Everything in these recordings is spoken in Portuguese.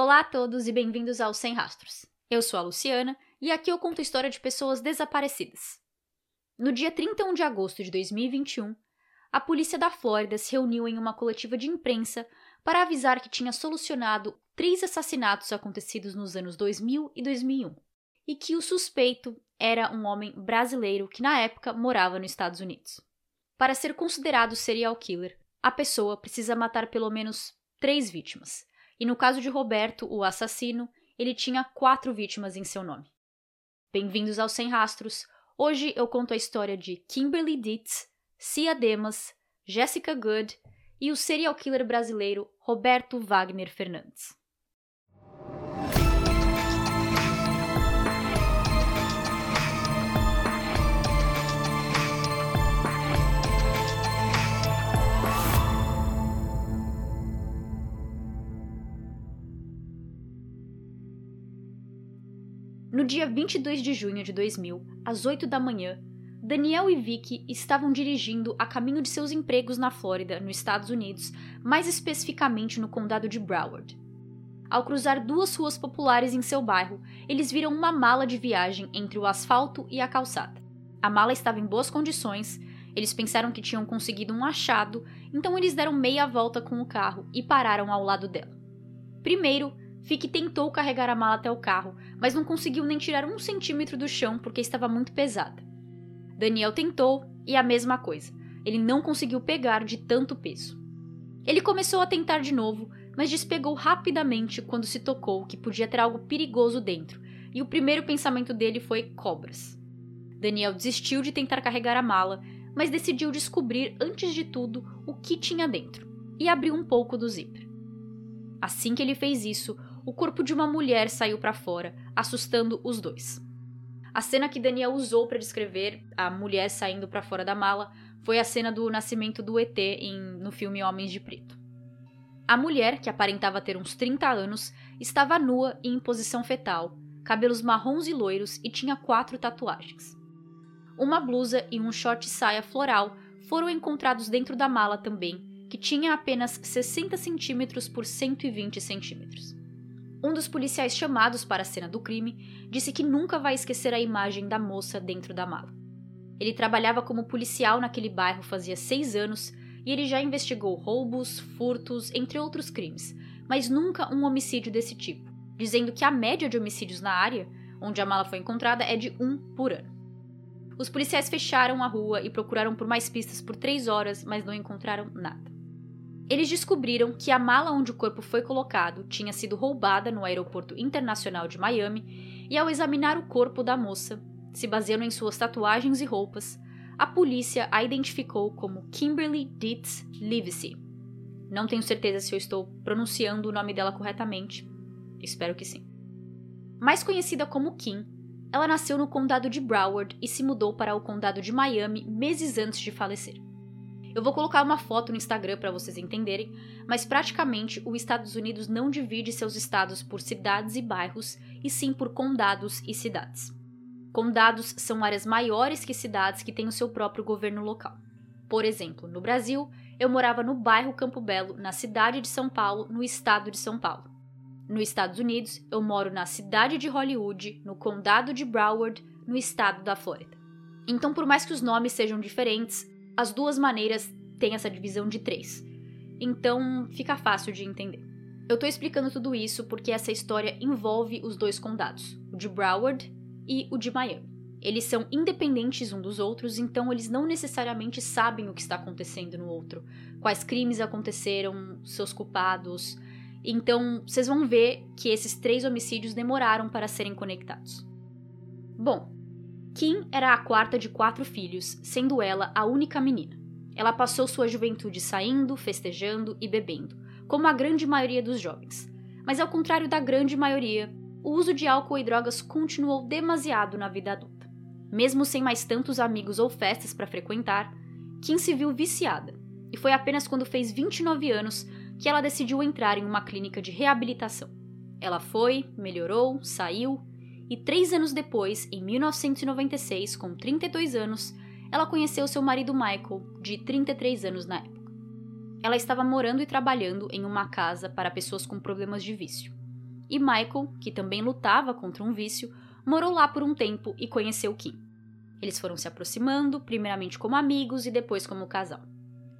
Olá a todos e bem-vindos ao Sem Rastros. Eu sou a Luciana e aqui eu conto a história de pessoas desaparecidas. No dia 31 de agosto de 2021, a polícia da Flórida se reuniu em uma coletiva de imprensa para avisar que tinha solucionado três assassinatos acontecidos nos anos 2000 e 2001 e que o suspeito era um homem brasileiro que na época morava nos Estados Unidos. Para ser considerado serial killer, a pessoa precisa matar pelo menos três vítimas, e no caso de Roberto, o assassino, ele tinha quatro vítimas em seu nome. Bem-vindos ao Sem Rastros. Hoje eu conto a história de Kimberly Dietz, Cia Demas, Jessica Good e o serial killer brasileiro Roberto Wagner Fernandes. No dia 22 de junho de 2000, às 8 da manhã, Daniel e Vicky estavam dirigindo a caminho de seus empregos na Flórida, nos Estados Unidos, mais especificamente no condado de Broward. Ao cruzar duas ruas populares em seu bairro, eles viram uma mala de viagem entre o asfalto e a calçada. A mala estava em boas condições, eles pensaram que tinham conseguido um achado, então eles deram meia volta com o carro e pararam ao lado dela. Primeiro, Fick tentou carregar a mala até o carro, mas não conseguiu nem tirar um centímetro do chão porque estava muito pesada. Daniel tentou e a mesma coisa. Ele não conseguiu pegar de tanto peso. Ele começou a tentar de novo, mas despegou rapidamente quando se tocou que podia ter algo perigoso dentro, e o primeiro pensamento dele foi cobras. Daniel desistiu de tentar carregar a mala, mas decidiu descobrir antes de tudo o que tinha dentro e abriu um pouco do zíper. Assim que ele fez isso, o corpo de uma mulher saiu para fora, assustando os dois. A cena que Daniel usou para descrever a mulher saindo para fora da mala foi a cena do nascimento do ET em, no filme Homens de Preto. A mulher, que aparentava ter uns 30 anos, estava nua e em posição fetal, cabelos marrons e loiros e tinha quatro tatuagens. Uma blusa e um short saia floral foram encontrados dentro da mala também, que tinha apenas 60 centímetros por 120 centímetros. Um dos policiais chamados para a cena do crime disse que nunca vai esquecer a imagem da moça dentro da mala. Ele trabalhava como policial naquele bairro fazia seis anos e ele já investigou roubos, furtos, entre outros crimes, mas nunca um homicídio desse tipo, dizendo que a média de homicídios na área, onde a mala foi encontrada, é de um por ano. Os policiais fecharam a rua e procuraram por mais pistas por três horas, mas não encontraram nada. Eles descobriram que a mala onde o corpo foi colocado tinha sido roubada no Aeroporto Internacional de Miami e, ao examinar o corpo da moça, se baseando em suas tatuagens e roupas, a polícia a identificou como Kimberly Dietz Livesey. Não tenho certeza se eu estou pronunciando o nome dela corretamente. Espero que sim. Mais conhecida como Kim, ela nasceu no condado de Broward e se mudou para o condado de Miami meses antes de falecer. Eu vou colocar uma foto no Instagram para vocês entenderem, mas praticamente os Estados Unidos não divide seus estados por cidades e bairros, e sim por condados e cidades. Condados são áreas maiores que cidades que têm o seu próprio governo local. Por exemplo, no Brasil, eu morava no bairro Campo Belo, na cidade de São Paulo, no estado de São Paulo. Nos Estados Unidos, eu moro na cidade de Hollywood, no condado de Broward, no estado da Flórida. Então, por mais que os nomes sejam diferentes, as duas maneiras têm essa divisão de três. Então fica fácil de entender. Eu tô explicando tudo isso porque essa história envolve os dois condados, o de Broward e o de Miami. Eles são independentes um dos outros, então eles não necessariamente sabem o que está acontecendo no outro, quais crimes aconteceram, seus culpados. Então, vocês vão ver que esses três homicídios demoraram para serem conectados. Bom, Kim era a quarta de quatro filhos, sendo ela a única menina. Ela passou sua juventude saindo, festejando e bebendo, como a grande maioria dos jovens. Mas ao contrário da grande maioria, o uso de álcool e drogas continuou demasiado na vida adulta. Mesmo sem mais tantos amigos ou festas para frequentar, Kim se viu viciada, e foi apenas quando fez 29 anos que ela decidiu entrar em uma clínica de reabilitação. Ela foi, melhorou, saiu e três anos depois, em 1996, com 32 anos, ela conheceu seu marido Michael, de 33 anos na época. Ela estava morando e trabalhando em uma casa para pessoas com problemas de vício. e Michael, que também lutava contra um vício, morou lá por um tempo e conheceu Kim. Eles foram se aproximando, primeiramente como amigos e depois como casal.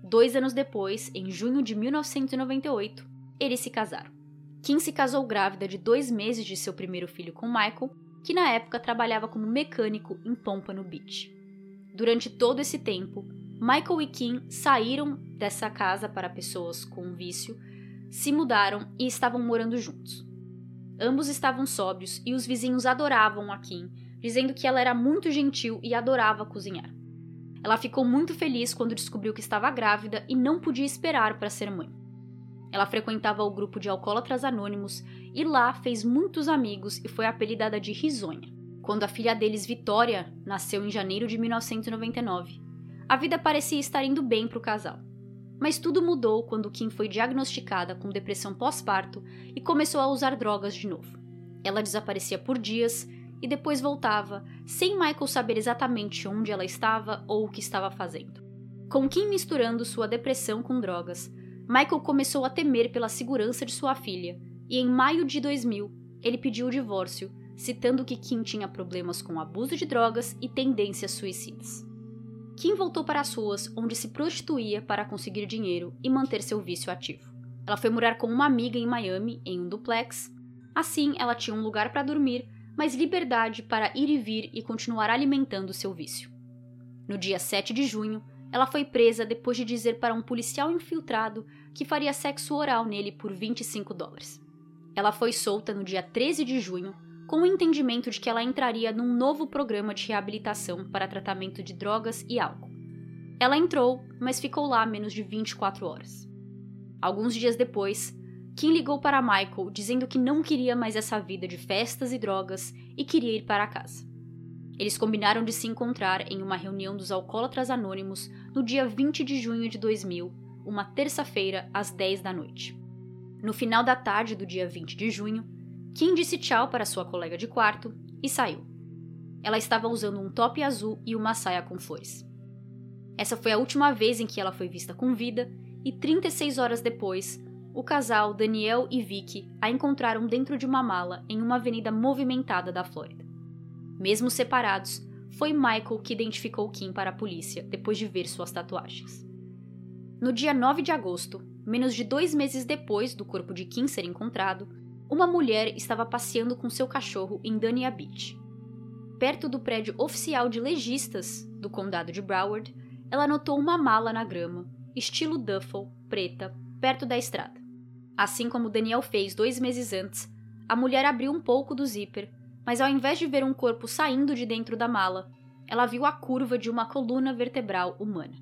Dois anos depois, em junho de 1998, eles se casaram. Kim se casou grávida de dois meses de seu primeiro filho com Michael, que na época trabalhava como mecânico em Pompano Beach. Durante todo esse tempo, Michael e Kim saíram dessa casa para pessoas com vício, se mudaram e estavam morando juntos. Ambos estavam sóbrios e os vizinhos adoravam a Kim, dizendo que ela era muito gentil e adorava cozinhar. Ela ficou muito feliz quando descobriu que estava grávida e não podia esperar para ser mãe. Ela frequentava o grupo de alcoólatras anônimos e lá fez muitos amigos e foi apelidada de Risonha. Quando a filha deles, Vitória, nasceu em janeiro de 1999, a vida parecia estar indo bem para o casal. Mas tudo mudou quando Kim foi diagnosticada com depressão pós-parto e começou a usar drogas de novo. Ela desaparecia por dias e depois voltava, sem Michael saber exatamente onde ela estava ou o que estava fazendo. Com Kim misturando sua depressão com drogas, Michael começou a temer pela segurança de sua filha e, em maio de 2000, ele pediu o divórcio, citando que Kim tinha problemas com abuso de drogas e tendências suicidas. Kim voltou para as ruas, onde se prostituía para conseguir dinheiro e manter seu vício ativo. Ela foi morar com uma amiga em Miami, em um duplex. Assim, ela tinha um lugar para dormir, mas liberdade para ir e vir e continuar alimentando seu vício. No dia 7 de junho, ela foi presa depois de dizer para um policial infiltrado que faria sexo oral nele por 25 dólares. Ela foi solta no dia 13 de junho com o entendimento de que ela entraria num novo programa de reabilitação para tratamento de drogas e álcool. Ela entrou, mas ficou lá menos de 24 horas. Alguns dias depois, Kim ligou para Michael dizendo que não queria mais essa vida de festas e drogas e queria ir para casa. Eles combinaram de se encontrar em uma reunião dos Alcoólatras Anônimos no dia 20 de junho de 2000, uma terça-feira, às 10 da noite. No final da tarde do dia 20 de junho, Kim disse tchau para sua colega de quarto e saiu. Ela estava usando um top azul e uma saia com flores. Essa foi a última vez em que ela foi vista com vida, e 36 horas depois, o casal Daniel e Vicky a encontraram dentro de uma mala em uma avenida movimentada da Flórida. Mesmo separados, foi Michael que identificou Kim para a polícia depois de ver suas tatuagens. No dia 9 de agosto, menos de dois meses depois do corpo de Kim ser encontrado, uma mulher estava passeando com seu cachorro em Dania Beach. Perto do prédio oficial de legistas do condado de Broward, ela notou uma mala na grama, estilo duffel, preta, perto da estrada. Assim como Daniel fez dois meses antes, a mulher abriu um pouco do zíper, mas ao invés de ver um corpo saindo de dentro da mala, ela viu a curva de uma coluna vertebral humana.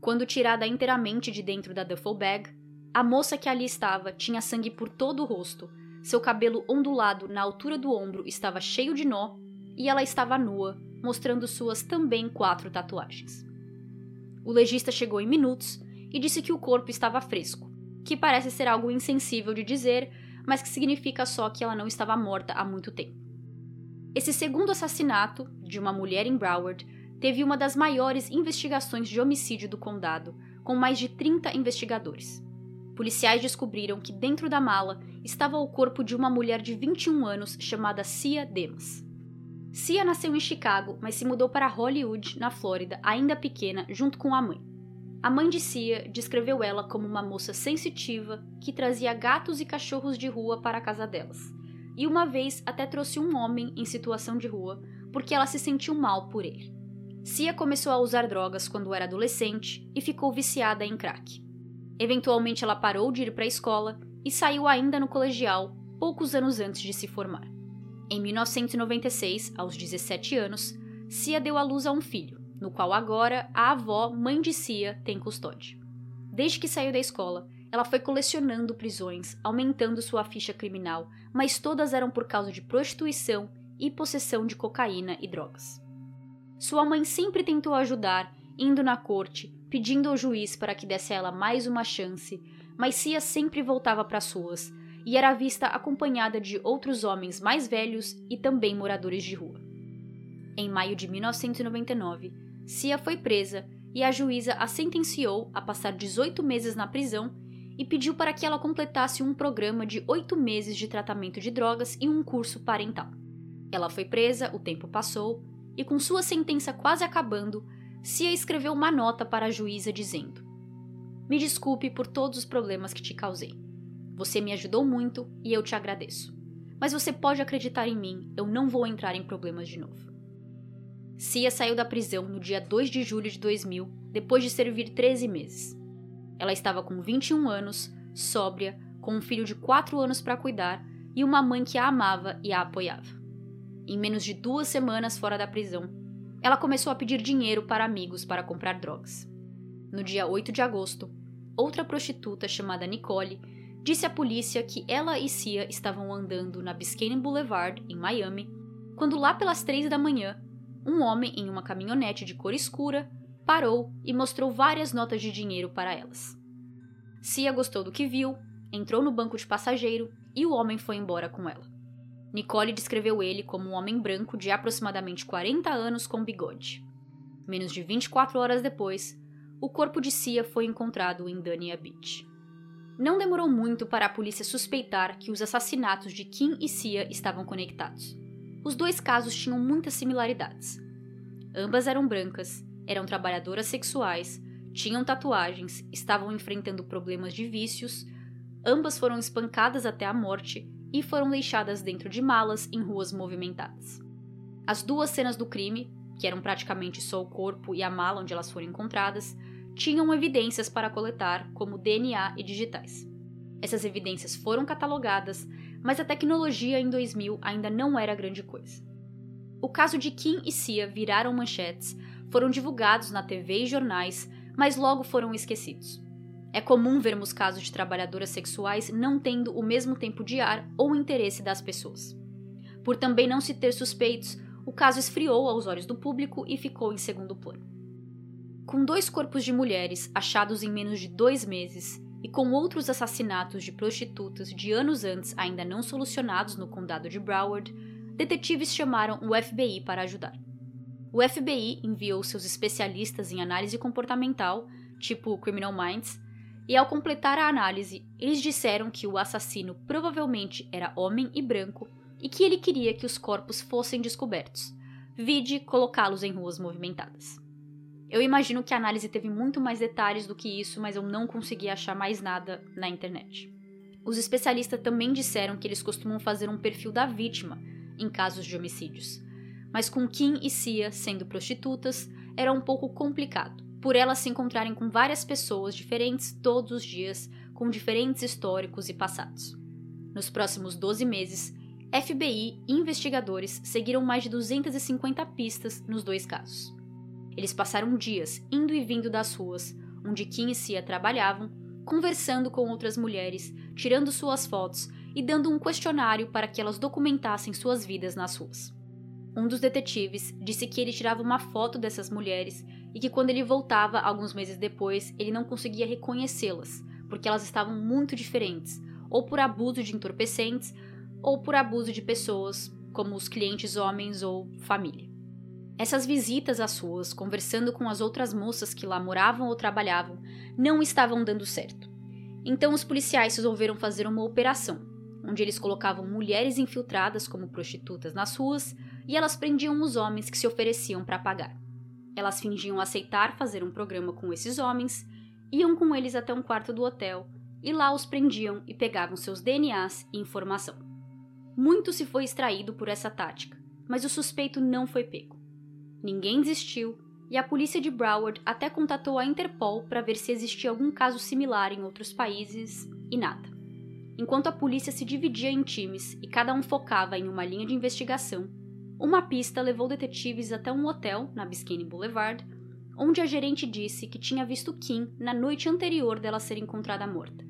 Quando tirada inteiramente de dentro da duffel bag, a moça que ali estava tinha sangue por todo o rosto seu cabelo ondulado na altura do ombro estava cheio de nó e ela estava nua, mostrando suas também quatro tatuagens. O legista chegou em minutos e disse que o corpo estava fresco, que parece ser algo insensível de dizer, mas que significa só que ela não estava morta há muito tempo. Esse segundo assassinato, de uma mulher em Broward, teve uma das maiores investigações de homicídio do condado, com mais de 30 investigadores. Policiais descobriram que dentro da mala estava o corpo de uma mulher de 21 anos chamada Cia Demas. Cia nasceu em Chicago, mas se mudou para Hollywood, na Flórida, ainda pequena, junto com a mãe. A mãe de Cia descreveu ela como uma moça sensitiva que trazia gatos e cachorros de rua para a casa delas. E uma vez até trouxe um homem em situação de rua porque ela se sentiu mal por ele. Cia começou a usar drogas quando era adolescente e ficou viciada em crack. Eventualmente ela parou de ir para a escola e saiu ainda no colegial, poucos anos antes de se formar. Em 1996, aos 17 anos, Cia deu à luz a um filho, no qual agora a avó, mãe de Cia, tem custódia. Desde que saiu da escola, ela foi colecionando prisões, aumentando sua ficha criminal, mas todas eram por causa de prostituição e possessão de cocaína e drogas. Sua mãe sempre tentou ajudar, indo na corte, pedindo ao juiz para que desse a ela mais uma chance, mas Cia sempre voltava para as ruas e era vista acompanhada de outros homens mais velhos e também moradores de rua. Em maio de 1999, Cia foi presa e a juíza a sentenciou a passar 18 meses na prisão e pediu para que ela completasse um programa de oito meses de tratamento de drogas e um curso parental. Ela foi presa, o tempo passou, e com sua sentença quase acabando, Cia escreveu uma nota para a juíza dizendo: Me desculpe por todos os problemas que te causei. Você me ajudou muito e eu te agradeço. Mas você pode acreditar em mim, eu não vou entrar em problemas de novo. Cia saiu da prisão no dia 2 de julho de 2000, depois de servir 13 meses. Ela estava com 21 anos, sóbria, com um filho de 4 anos para cuidar e uma mãe que a amava e a apoiava. Em menos de duas semanas fora da prisão, ela começou a pedir dinheiro para amigos para comprar drogas. No dia 8 de agosto, outra prostituta chamada Nicole disse à polícia que ela e Cia estavam andando na Biscayne Boulevard, em Miami, quando lá pelas três da manhã, um homem em uma caminhonete de cor escura parou e mostrou várias notas de dinheiro para elas. Cia gostou do que viu, entrou no banco de passageiro e o homem foi embora com ela. Nicole descreveu ele como um homem branco de aproximadamente 40 anos com bigode. Menos de 24 horas depois, o corpo de Cia foi encontrado em Dania Beach. Não demorou muito para a polícia suspeitar que os assassinatos de Kim e Cia estavam conectados. Os dois casos tinham muitas similaridades. Ambas eram brancas, eram trabalhadoras sexuais, tinham tatuagens, estavam enfrentando problemas de vícios, ambas foram espancadas até a morte e foram deixadas dentro de malas em ruas movimentadas. As duas cenas do crime, que eram praticamente só o corpo e a mala onde elas foram encontradas, tinham evidências para coletar, como DNA e digitais. Essas evidências foram catalogadas, mas a tecnologia em 2000 ainda não era grande coisa. O caso de Kim e Cia viraram manchetes, foram divulgados na TV e jornais, mas logo foram esquecidos. É comum vermos casos de trabalhadoras sexuais não tendo o mesmo tempo de ar ou interesse das pessoas. Por também não se ter suspeitos, o caso esfriou aos olhos do público e ficou em segundo plano. Com dois corpos de mulheres achados em menos de dois meses e com outros assassinatos de prostitutas de anos antes ainda não solucionados no condado de Broward, detetives chamaram o FBI para ajudar. O FBI enviou seus especialistas em análise comportamental, tipo Criminal Minds, e ao completar a análise, eles disseram que o assassino provavelmente era homem e branco e que ele queria que os corpos fossem descobertos, vide colocá-los em ruas movimentadas. Eu imagino que a análise teve muito mais detalhes do que isso, mas eu não consegui achar mais nada na internet. Os especialistas também disseram que eles costumam fazer um perfil da vítima em casos de homicídios, mas com Kim e Cia sendo prostitutas era um pouco complicado por elas se encontrarem com várias pessoas diferentes todos os dias, com diferentes históricos e passados. Nos próximos 12 meses, FBI e investigadores seguiram mais de 250 pistas nos dois casos. Eles passaram dias indo e vindo das ruas, onde Kim e Cia trabalhavam, conversando com outras mulheres, tirando suas fotos e dando um questionário para que elas documentassem suas vidas nas ruas. Um dos detetives disse que ele tirava uma foto dessas mulheres e que quando ele voltava alguns meses depois, ele não conseguia reconhecê-las, porque elas estavam muito diferentes, ou por abuso de entorpecentes, ou por abuso de pessoas, como os clientes homens ou família. Essas visitas às ruas, conversando com as outras moças que lá moravam ou trabalhavam, não estavam dando certo. Então os policiais resolveram fazer uma operação, onde eles colocavam mulheres infiltradas como prostitutas nas ruas e elas prendiam os homens que se ofereciam para pagar. Elas fingiam aceitar fazer um programa com esses homens, iam com eles até um quarto do hotel e lá os prendiam e pegavam seus DNAs e informação. Muito se foi extraído por essa tática, mas o suspeito não foi pego. Ninguém desistiu e a polícia de Broward até contatou a Interpol para ver se existia algum caso similar em outros países e nada. Enquanto a polícia se dividia em times e cada um focava em uma linha de investigação, uma pista levou detetives até um hotel na Biscayne Boulevard, onde a gerente disse que tinha visto Kim na noite anterior dela ser encontrada morta.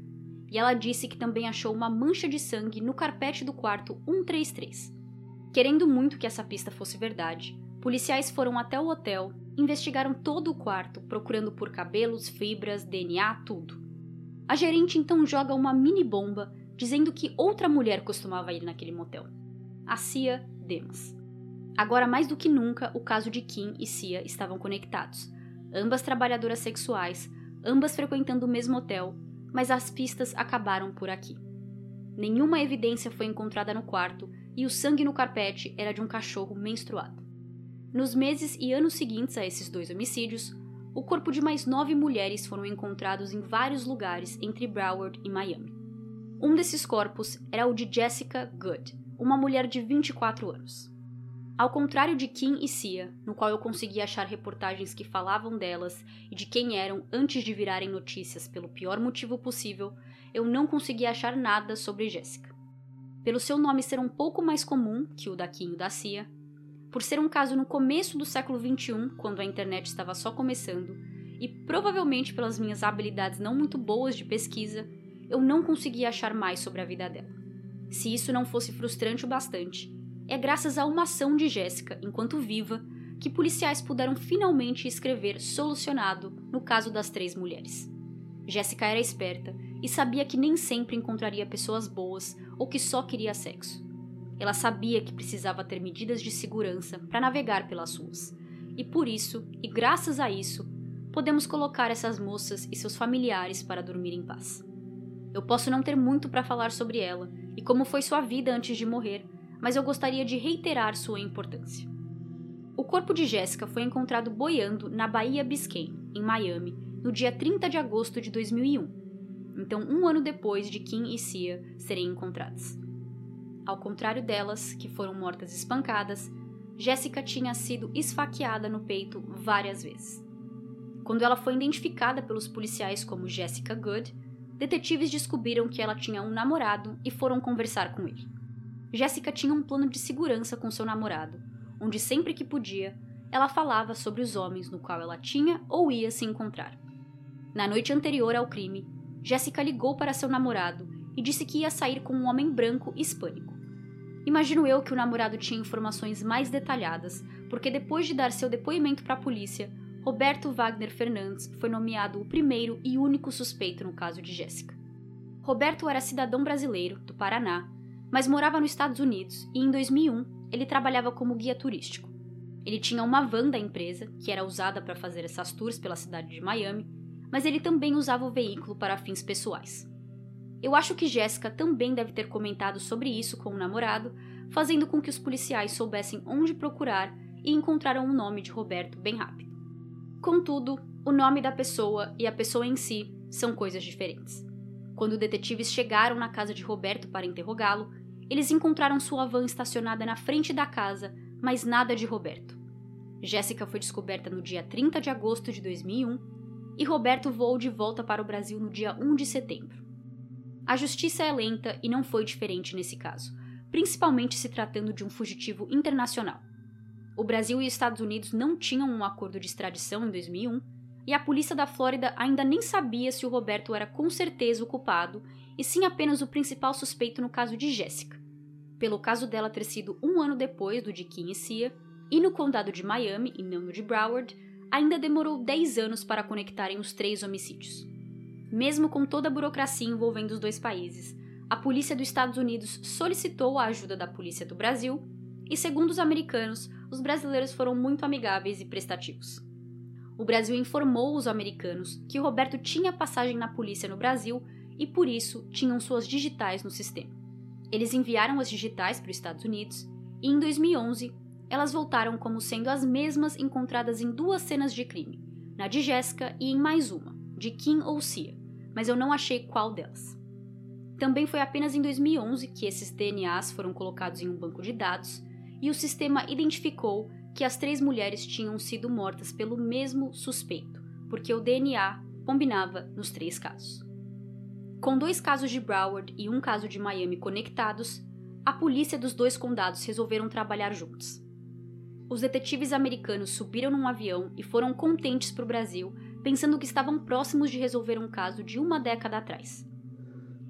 E ela disse que também achou uma mancha de sangue no carpete do quarto 133. Querendo muito que essa pista fosse verdade, policiais foram até o hotel, investigaram todo o quarto, procurando por cabelos, fibras, DNA, tudo. A gerente então joga uma mini bomba, dizendo que outra mulher costumava ir naquele motel. A Cia Demas. Agora, mais do que nunca, o caso de Kim e Cia estavam conectados. Ambas trabalhadoras sexuais, ambas frequentando o mesmo hotel, mas as pistas acabaram por aqui. Nenhuma evidência foi encontrada no quarto e o sangue no carpete era de um cachorro menstruado. Nos meses e anos seguintes a esses dois homicídios, o corpo de mais nove mulheres foram encontrados em vários lugares entre Broward e Miami. Um desses corpos era o de Jessica Good, uma mulher de 24 anos. Ao contrário de Kim e Cia, no qual eu consegui achar reportagens que falavam delas e de quem eram antes de virarem notícias pelo pior motivo possível, eu não consegui achar nada sobre Jessica. Pelo seu nome ser um pouco mais comum que o da Kim e da Cia, por ser um caso no começo do século XXI, quando a internet estava só começando, e provavelmente pelas minhas habilidades não muito boas de pesquisa, eu não consegui achar mais sobre a vida dela. Se isso não fosse frustrante o bastante, é graças a uma ação de Jéssica, enquanto viva, que policiais puderam finalmente escrever solucionado no caso das três mulheres. Jéssica era esperta e sabia que nem sempre encontraria pessoas boas ou que só queria sexo. Ela sabia que precisava ter medidas de segurança para navegar pelas ruas. E por isso, e graças a isso, podemos colocar essas moças e seus familiares para dormir em paz. Eu posso não ter muito para falar sobre ela e como foi sua vida antes de morrer, mas eu gostaria de reiterar sua importância. O corpo de Jéssica foi encontrado boiando na Baía Biscayne, em Miami, no dia 30 de agosto de 2001, então um ano depois de Kim e Cia serem encontradas. Ao contrário delas, que foram mortas espancadas, Jéssica tinha sido esfaqueada no peito várias vezes. Quando ela foi identificada pelos policiais como Jessica Good, detetives descobriram que ela tinha um namorado e foram conversar com ele. Jéssica tinha um plano de segurança com seu namorado, onde sempre que podia, ela falava sobre os homens no qual ela tinha ou ia se encontrar. Na noite anterior ao crime, Jéssica ligou para seu namorado e disse que ia sair com um homem branco hispânico. Imagino eu que o namorado tinha informações mais detalhadas, porque depois de dar seu depoimento para a polícia, Roberto Wagner Fernandes foi nomeado o primeiro e único suspeito no caso de Jéssica. Roberto era cidadão brasileiro, do Paraná, mas morava nos Estados Unidos e em 2001 ele trabalhava como guia turístico. Ele tinha uma van da empresa, que era usada para fazer essas tours pela cidade de Miami, mas ele também usava o veículo para fins pessoais. Eu acho que Jéssica também deve ter comentado sobre isso com o namorado, fazendo com que os policiais soubessem onde procurar e encontraram o nome de Roberto bem rápido. Contudo, o nome da pessoa e a pessoa em si são coisas diferentes. Quando detetives chegaram na casa de Roberto para interrogá-lo, eles encontraram sua van estacionada na frente da casa, mas nada de Roberto. Jéssica foi descoberta no dia 30 de agosto de 2001 e Roberto voou de volta para o Brasil no dia 1 de setembro. A justiça é lenta e não foi diferente nesse caso, principalmente se tratando de um fugitivo internacional. O Brasil e os Estados Unidos não tinham um acordo de extradição em 2001 e a polícia da Flórida ainda nem sabia se o Roberto era com certeza o culpado e sim apenas o principal suspeito no caso de Jéssica pelo caso dela ter sido um ano depois do de Kim e Cia, e no condado de Miami, e não no de Broward, ainda demorou 10 anos para conectarem os três homicídios. Mesmo com toda a burocracia envolvendo os dois países, a polícia dos Estados Unidos solicitou a ajuda da polícia do Brasil, e segundo os americanos, os brasileiros foram muito amigáveis e prestativos. O Brasil informou os americanos que Roberto tinha passagem na polícia no Brasil e por isso tinham suas digitais no sistema. Eles enviaram as digitais para os Estados Unidos e em 2011 elas voltaram como sendo as mesmas encontradas em duas cenas de crime, na de Jessica e em mais uma, de Kim ou Cia, mas eu não achei qual delas. Também foi apenas em 2011 que esses DNAs foram colocados em um banco de dados e o sistema identificou que as três mulheres tinham sido mortas pelo mesmo suspeito, porque o DNA combinava nos três casos. Com dois casos de Broward e um caso de Miami conectados, a polícia dos dois condados resolveram trabalhar juntos. Os detetives americanos subiram num avião e foram contentes para o Brasil, pensando que estavam próximos de resolver um caso de uma década atrás.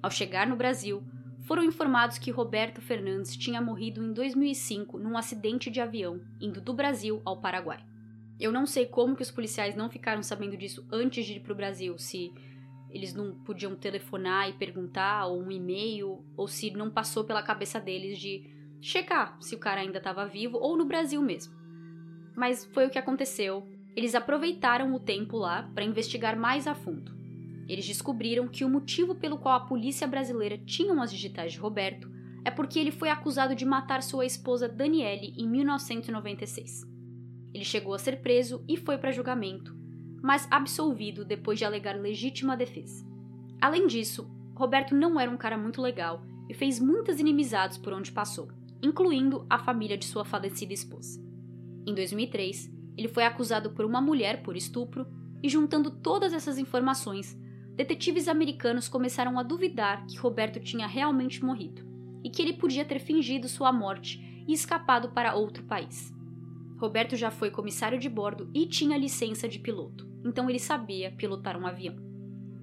Ao chegar no Brasil, foram informados que Roberto Fernandes tinha morrido em 2005 num acidente de avião, indo do Brasil ao Paraguai. Eu não sei como que os policiais não ficaram sabendo disso antes de ir para o Brasil, se eles não podiam telefonar e perguntar, ou um e-mail, ou se não passou pela cabeça deles de checar se o cara ainda estava vivo ou no Brasil mesmo. Mas foi o que aconteceu. Eles aproveitaram o tempo lá para investigar mais a fundo. eles descobriram que o motivo pelo qual a polícia brasileira tinha as digitais de Roberto é porque ele foi acusado de matar sua esposa Daniele em 1996. Ele chegou a ser preso e foi para julgamento, mas absolvido depois de alegar legítima defesa. Além disso, Roberto não era um cara muito legal e fez muitas inimizades por onde passou, incluindo a família de sua falecida esposa. Em 2003, ele foi acusado por uma mulher por estupro e, juntando todas essas informações, detetives americanos começaram a duvidar que Roberto tinha realmente morrido e que ele podia ter fingido sua morte e escapado para outro país. Roberto já foi comissário de bordo e tinha licença de piloto, então ele sabia pilotar um avião.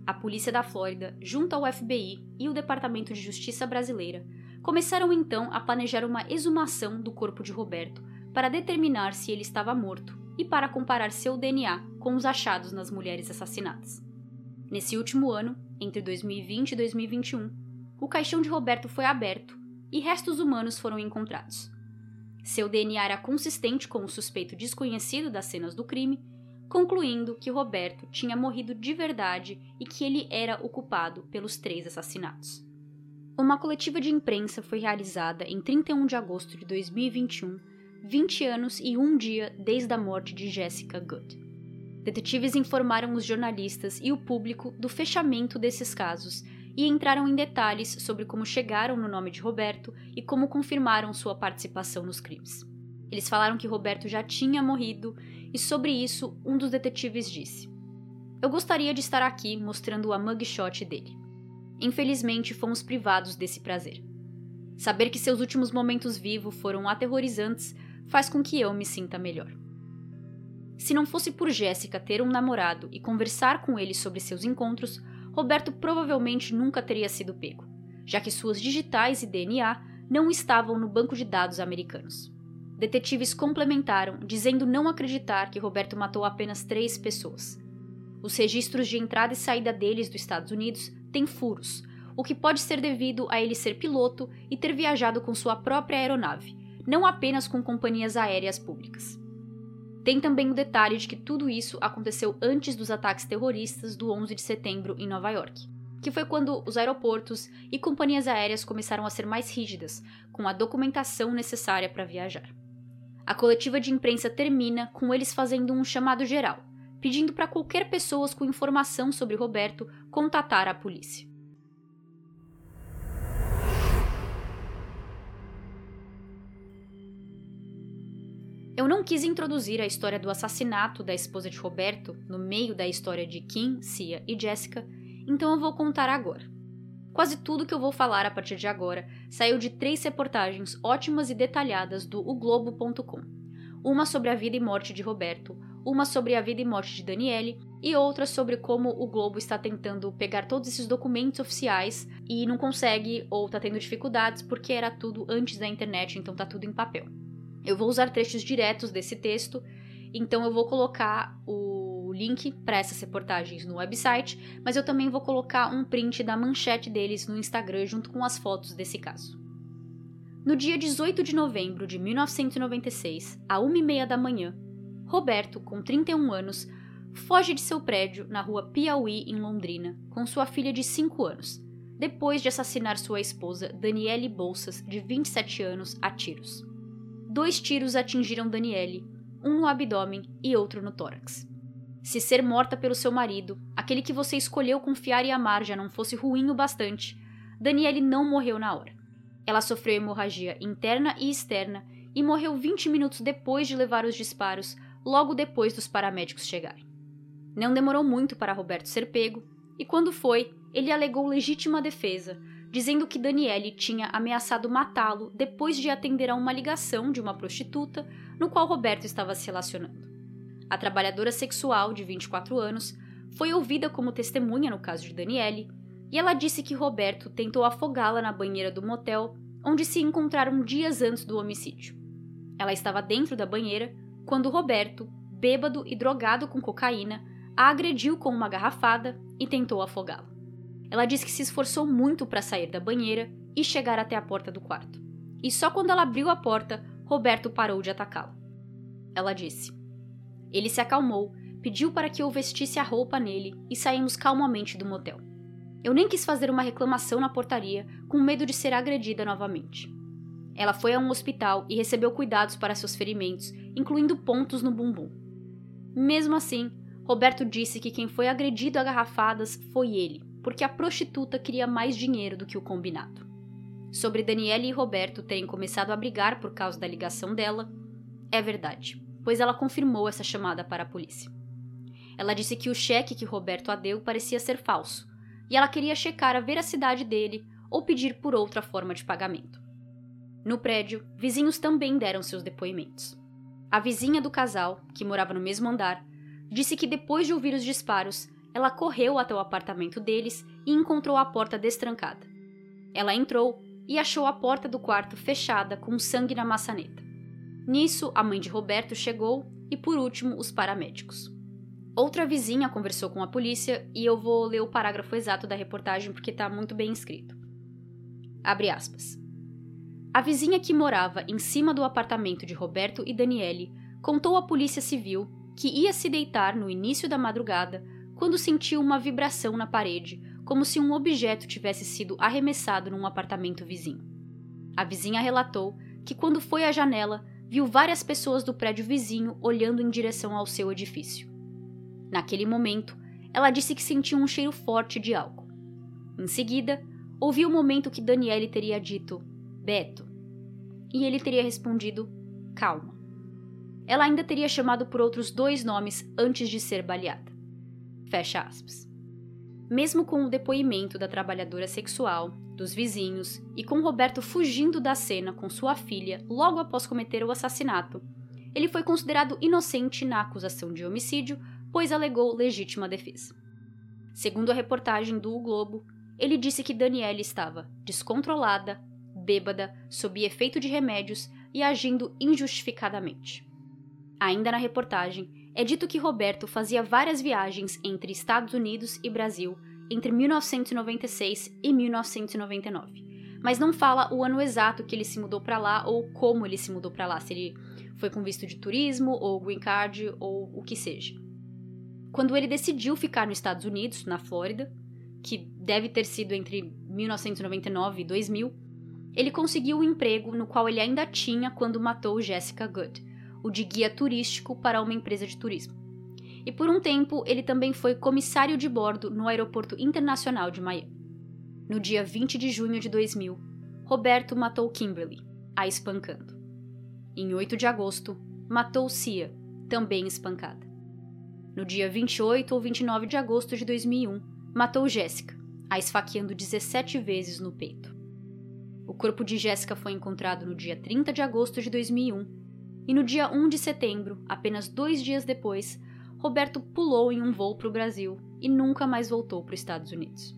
A polícia da Flórida, junto ao FBI e o Departamento de Justiça brasileira, começaram então a planejar uma exumação do corpo de Roberto para determinar se ele estava morto e para comparar seu DNA com os achados nas mulheres assassinadas. Nesse último ano, entre 2020 e 2021, o caixão de Roberto foi aberto e restos humanos foram encontrados. Seu DNA era consistente com o suspeito desconhecido das cenas do crime, concluindo que Roberto tinha morrido de verdade e que ele era o culpado pelos três assassinatos. Uma coletiva de imprensa foi realizada em 31 de agosto de 2021 20 anos e um dia desde a morte de Jessica Good. Detetives informaram os jornalistas e o público do fechamento desses casos e entraram em detalhes sobre como chegaram no nome de Roberto e como confirmaram sua participação nos crimes. Eles falaram que Roberto já tinha morrido e sobre isso um dos detetives disse: Eu gostaria de estar aqui mostrando a mugshot dele. Infelizmente, fomos privados desse prazer. Saber que seus últimos momentos vivos foram aterrorizantes faz com que eu me sinta melhor. Se não fosse por Jéssica ter um namorado e conversar com ele sobre seus encontros, Roberto provavelmente nunca teria sido pego, já que suas digitais e DNA não estavam no banco de dados americanos. Detetives complementaram, dizendo não acreditar que Roberto matou apenas três pessoas. Os registros de entrada e saída deles dos Estados Unidos têm furos, o que pode ser devido a ele ser piloto e ter viajado com sua própria aeronave, não apenas com companhias aéreas públicas. Tem também o detalhe de que tudo isso aconteceu antes dos ataques terroristas do 11 de setembro em Nova York, que foi quando os aeroportos e companhias aéreas começaram a ser mais rígidas, com a documentação necessária para viajar. A coletiva de imprensa termina com eles fazendo um chamado geral, pedindo para qualquer pessoa com informação sobre Roberto contatar a polícia. Eu não quis introduzir a história do assassinato da esposa de Roberto no meio da história de Kim, Cia e Jessica, então eu vou contar agora. Quase tudo que eu vou falar a partir de agora saiu de três reportagens ótimas e detalhadas do uglobo.com. Uma sobre a vida e morte de Roberto, uma sobre a vida e morte de Daniele e outra sobre como o Globo está tentando pegar todos esses documentos oficiais e não consegue ou está tendo dificuldades porque era tudo antes da internet, então tá tudo em papel. Eu vou usar trechos diretos desse texto, então eu vou colocar o link para essas reportagens no website, mas eu também vou colocar um print da manchete deles no Instagram junto com as fotos desse caso. No dia 18 de novembro de 1996, à 1h30 da manhã, Roberto, com 31 anos, foge de seu prédio na rua Piauí, em Londrina, com sua filha de 5 anos, depois de assassinar sua esposa, Daniele Bolsas, de 27 anos, a tiros dois tiros atingiram Daniele, um no abdômen e outro no tórax. Se ser morta pelo seu marido, aquele que você escolheu confiar e amar, já não fosse ruim o bastante, Daniele não morreu na hora. Ela sofreu hemorragia interna e externa e morreu 20 minutos depois de levar os disparos, logo depois dos paramédicos chegarem. Não demorou muito para Roberto ser pego, e quando foi, ele alegou legítima defesa, dizendo que Daniele tinha ameaçado matá-lo depois de atender a uma ligação de uma prostituta no qual Roberto estava se relacionando. A trabalhadora sexual, de 24 anos, foi ouvida como testemunha no caso de Daniele, e ela disse que Roberto tentou afogá-la na banheira do motel onde se encontraram dias antes do homicídio. Ela estava dentro da banheira quando Roberto, bêbado e drogado com cocaína, a agrediu com uma garrafada e tentou afogá-la. Ela disse que se esforçou muito para sair da banheira e chegar até a porta do quarto. E só quando ela abriu a porta, Roberto parou de atacá-la. Ela disse: Ele se acalmou, pediu para que eu vestisse a roupa nele e saímos calmamente do motel. Eu nem quis fazer uma reclamação na portaria, com medo de ser agredida novamente. Ela foi a um hospital e recebeu cuidados para seus ferimentos, incluindo pontos no bumbum. Mesmo assim, Roberto disse que quem foi agredido a garrafadas foi ele, porque a prostituta queria mais dinheiro do que o combinado. Sobre Daniele e Roberto terem começado a brigar por causa da ligação dela, é verdade, pois ela confirmou essa chamada para a polícia. Ela disse que o cheque que Roberto a deu parecia ser falso, e ela queria checar a veracidade dele ou pedir por outra forma de pagamento. No prédio, vizinhos também deram seus depoimentos. A vizinha do casal, que morava no mesmo andar, disse que depois de ouvir os disparos, ela correu até o apartamento deles e encontrou a porta destrancada. Ela entrou e achou a porta do quarto fechada com sangue na maçaneta. Nisso, a mãe de Roberto chegou e, por último, os paramédicos. Outra vizinha conversou com a polícia e eu vou ler o parágrafo exato da reportagem porque está muito bem escrito. Abre aspas. A vizinha que morava em cima do apartamento de Roberto e Daniele contou à polícia civil que ia se deitar no início da madrugada quando sentiu uma vibração na parede, como se um objeto tivesse sido arremessado num apartamento vizinho. A vizinha relatou que quando foi à janela, viu várias pessoas do prédio vizinho olhando em direção ao seu edifício. Naquele momento, ela disse que sentiu um cheiro forte de álcool. Em seguida, ouviu o momento que Daniele teria dito Beto, e ele teria respondido calma. Ela ainda teria chamado por outros dois nomes antes de ser baleada. Fecha aspas. Mesmo com o depoimento da trabalhadora sexual, dos vizinhos e com Roberto fugindo da cena com sua filha logo após cometer o assassinato, ele foi considerado inocente na acusação de homicídio pois alegou legítima defesa. Segundo a reportagem do o Globo, ele disse que Daniela estava descontrolada, bêbada, sob efeito de remédios e agindo injustificadamente. Ainda na reportagem, é dito que Roberto fazia várias viagens entre Estados Unidos e Brasil entre 1996 e 1999, mas não fala o ano exato que ele se mudou para lá ou como ele se mudou para lá, se ele foi com visto de turismo ou green card ou o que seja quando ele decidiu ficar nos Estados Unidos, na Flórida, que deve ter sido entre 1999 e 2000, ele conseguiu o um emprego no qual ele ainda tinha quando matou Jessica Good, o de guia turístico para uma empresa de turismo. E por um tempo ele também foi comissário de bordo no Aeroporto Internacional de Miami. No dia 20 de junho de 2000, Roberto matou Kimberly, a espancando. Em 8 de agosto, matou Cia, também espancada. No dia 28 ou 29 de agosto de 2001, matou Jéssica, a esfaqueando 17 vezes no peito. O corpo de Jéssica foi encontrado no dia 30 de agosto de 2001 e no dia 1 de setembro, apenas dois dias depois, Roberto pulou em um voo para o Brasil e nunca mais voltou para os Estados Unidos.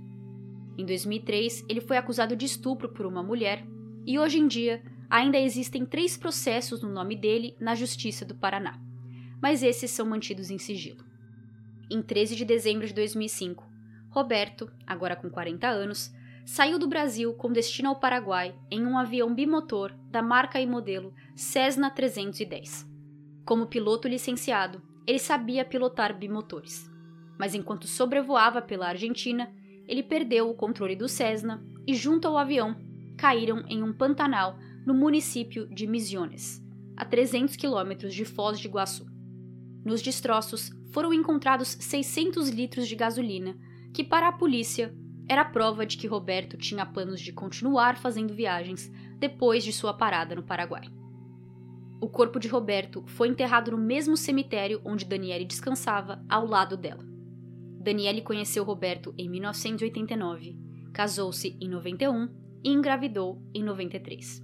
Em 2003, ele foi acusado de estupro por uma mulher e hoje em dia ainda existem três processos no nome dele na Justiça do Paraná, mas esses são mantidos em sigilo em 13 de dezembro de 2005, Roberto, agora com 40 anos, saiu do Brasil com destino ao Paraguai em um avião bimotor da marca e modelo Cessna 310. Como piloto licenciado, ele sabia pilotar bimotores. Mas enquanto sobrevoava pela Argentina, ele perdeu o controle do Cessna e, junto ao avião, caíram em um pantanal no município de Misiones, a 300 quilômetros de Foz de Iguaçu. Nos destroços foram encontrados 600 litros de gasolina, que para a polícia era prova de que Roberto tinha planos de continuar fazendo viagens depois de sua parada no Paraguai. O corpo de Roberto foi enterrado no mesmo cemitério onde Daniele descansava, ao lado dela. Daniele conheceu Roberto em 1989, casou-se em 91 e engravidou em 93.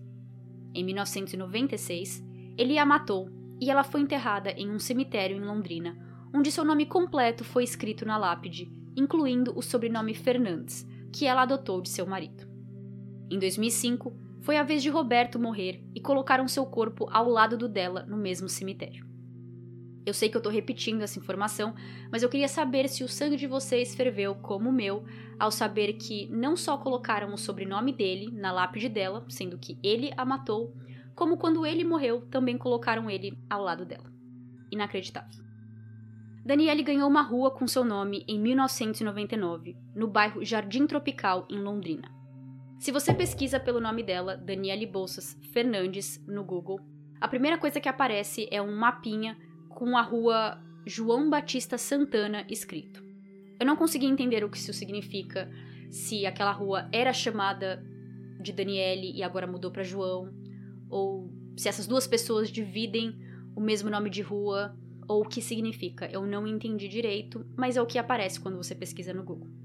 Em 1996, ele a matou e ela foi enterrada em um cemitério em Londrina, onde seu nome completo foi escrito na lápide, incluindo o sobrenome Fernandes, que ela adotou de seu marido. Em 2005, foi a vez de Roberto morrer e colocaram seu corpo ao lado do dela no mesmo cemitério. Eu sei que eu tô repetindo essa informação, mas eu queria saber se o sangue de vocês ferveu como o meu ao saber que não só colocaram o sobrenome dele na lápide dela, sendo que ele a matou, como quando ele morreu, também colocaram ele ao lado dela. Inacreditável. Daniele ganhou uma rua com seu nome em 1999, no bairro Jardim Tropical, em Londrina. Se você pesquisa pelo nome dela, Daniele Bolsas Fernandes, no Google, a primeira coisa que aparece é um mapinha com a rua João Batista Santana escrito. Eu não consegui entender o que isso significa, se aquela rua era chamada de Daniele e agora mudou para João, ou se essas duas pessoas dividem o mesmo nome de rua, ou o que significa. Eu não entendi direito, mas é o que aparece quando você pesquisa no Google.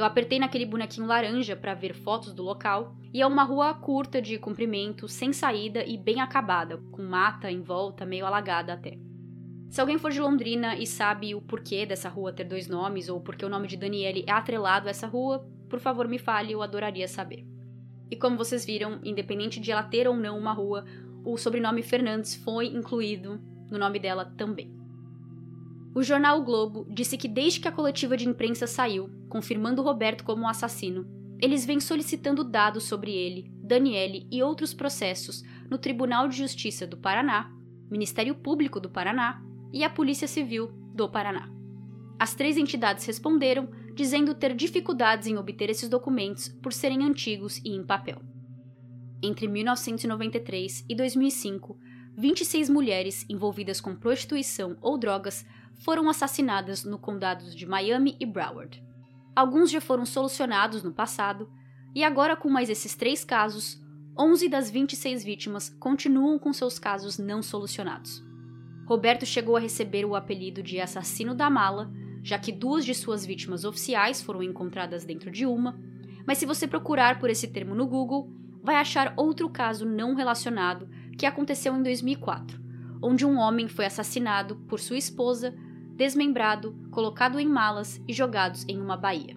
Eu apertei naquele bonequinho laranja para ver fotos do local, e é uma rua curta de comprimento, sem saída e bem acabada, com mata em volta, meio alagada até. Se alguém for de Londrina e sabe o porquê dessa rua ter dois nomes, ou porque o nome de Daniele é atrelado a essa rua, por favor me fale, eu adoraria saber. E como vocês viram, independente de ela ter ou não uma rua, o sobrenome Fernandes foi incluído no nome dela também. O jornal o Globo disse que desde que a coletiva de imprensa saiu, confirmando Roberto como um assassino, eles vêm solicitando dados sobre ele, Daniele e outros processos no Tribunal de Justiça do Paraná, Ministério Público do Paraná e a Polícia Civil do Paraná. As três entidades responderam, dizendo ter dificuldades em obter esses documentos por serem antigos e em papel. Entre 1993 e 2005, 26 mulheres envolvidas com prostituição ou drogas foram assassinadas no condados de Miami e Broward. Alguns já foram solucionados no passado, e agora, com mais esses três casos, 11 das 26 vítimas continuam com seus casos não solucionados. Roberto chegou a receber o apelido de assassino da mala, já que duas de suas vítimas oficiais foram encontradas dentro de uma, mas se você procurar por esse termo no Google, vai achar outro caso não relacionado que aconteceu em 2004, onde um homem foi assassinado por sua esposa, desmembrado, colocado em malas e jogados em uma baía.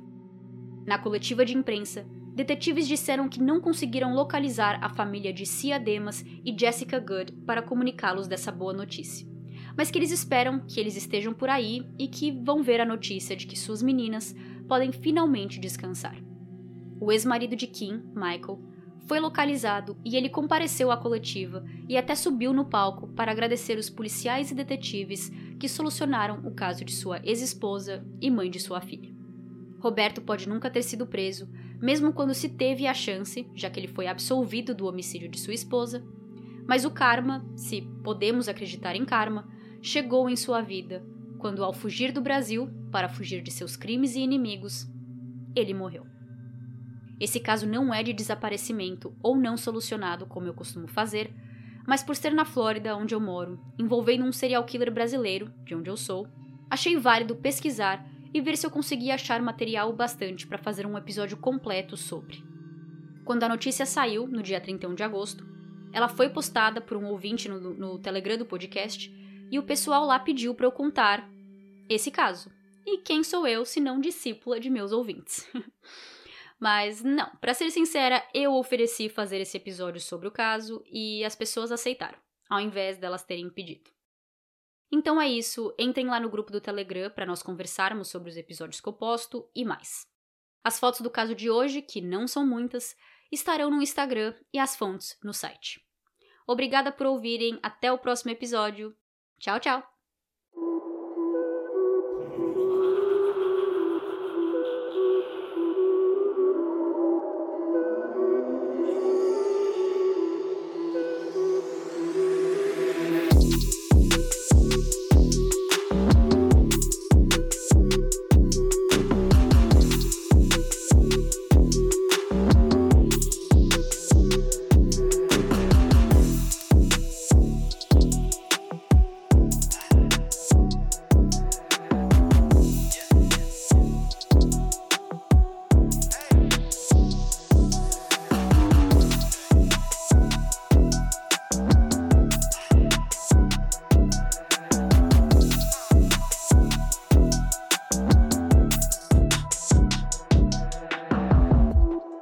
Na coletiva de imprensa, detetives disseram que não conseguiram localizar a família de Cia Demas e Jessica Good para comunicá-los dessa boa notícia mas que eles esperam que eles estejam por aí e que vão ver a notícia de que suas meninas podem finalmente descansar. O ex-marido de Kim, Michael, foi localizado e ele compareceu à coletiva e até subiu no palco para agradecer os policiais e detetives que solucionaram o caso de sua ex-esposa e mãe de sua filha. Roberto pode nunca ter sido preso, mesmo quando se teve a chance, já que ele foi absolvido do homicídio de sua esposa, mas o karma, se podemos acreditar em karma, chegou em sua vida quando, ao fugir do Brasil para fugir de seus crimes e inimigos, ele morreu. Esse caso não é de desaparecimento ou não solucionado, como eu costumo fazer, mas por ser na Flórida, onde eu moro, envolvendo um serial killer brasileiro, de onde eu sou, achei válido pesquisar e ver se eu conseguia achar material bastante para fazer um episódio completo sobre. Quando a notícia saiu, no dia 31 de agosto, ela foi postada por um ouvinte no, no Telegram do podcast e o pessoal lá pediu para eu contar esse caso. E quem sou eu se não discípula de meus ouvintes? Mas não, para ser sincera, eu ofereci fazer esse episódio sobre o caso e as pessoas aceitaram, ao invés delas terem pedido. Então é isso, entrem lá no grupo do Telegram para nós conversarmos sobre os episódios que eu posto e mais. As fotos do caso de hoje, que não são muitas, estarão no Instagram e as fontes no site. Obrigada por ouvirem, até o próximo episódio Tchau, tchau!